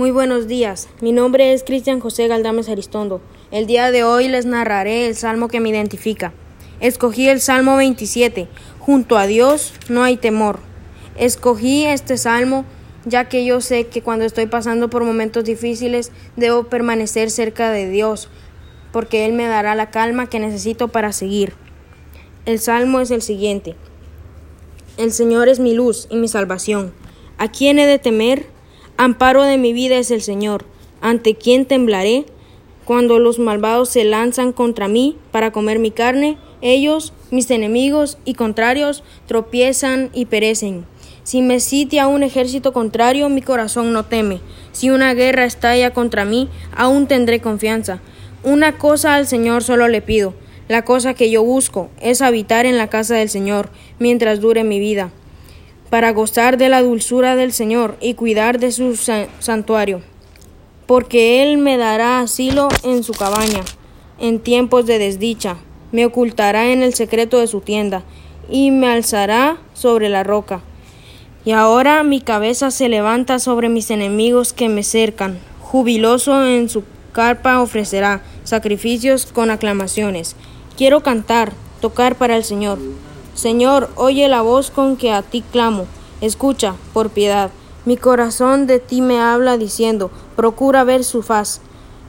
Muy buenos días. Mi nombre es Cristian José Galdames Aristondo. El día de hoy les narraré el salmo que me identifica. Escogí el Salmo 27. Junto a Dios no hay temor. Escogí este salmo ya que yo sé que cuando estoy pasando por momentos difíciles debo permanecer cerca de Dios, porque Él me dará la calma que necesito para seguir. El salmo es el siguiente. El Señor es mi luz y mi salvación. ¿A quién he de temer? Amparo de mi vida es el Señor. ¿Ante quién temblaré? Cuando los malvados se lanzan contra mí para comer mi carne, ellos, mis enemigos y contrarios, tropiezan y perecen. Si me sitia un ejército contrario, mi corazón no teme. Si una guerra estalla contra mí, aún tendré confianza. Una cosa al Señor solo le pido, la cosa que yo busco es habitar en la casa del Señor mientras dure mi vida, para gozar de la dulzura del Señor y cuidar de su santuario, porque Él me dará asilo en su cabaña, en tiempos de desdicha, me ocultará en el secreto de su tienda, y me alzará sobre la roca. Y ahora mi cabeza se levanta sobre mis enemigos que me cercan, jubiloso en su carpa ofrecerá sacrificios con aclamaciones. Quiero cantar, tocar para el Señor. Señor, oye la voz con que a ti clamo. Escucha, por piedad. Mi corazón de ti me habla diciendo, procura ver su faz.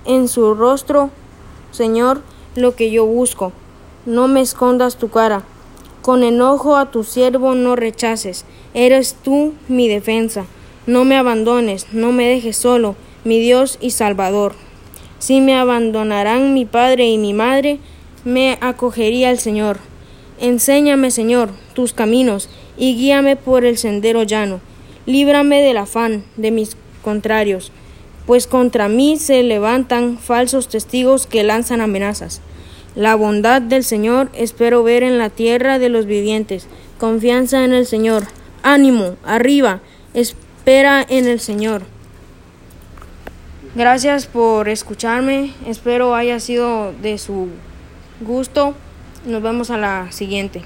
En su rostro, Señor, lo que yo busco. No me escondas tu cara. Con enojo a tu siervo no rechaces. Eres tú mi defensa. No me abandones, no me dejes solo, mi Dios y Salvador. Si me abandonarán mi padre y mi madre, me acogería el Señor. Enséñame, Señor, tus caminos, y guíame por el sendero llano. Líbrame del afán de mis contrarios, pues contra mí se levantan falsos testigos que lanzan amenazas. La bondad del Señor espero ver en la tierra de los vivientes. Confianza en el Señor. Ánimo, arriba, espera en el Señor. Gracias por escucharme. Espero haya sido de su gusto. Nos vemos a la siguiente.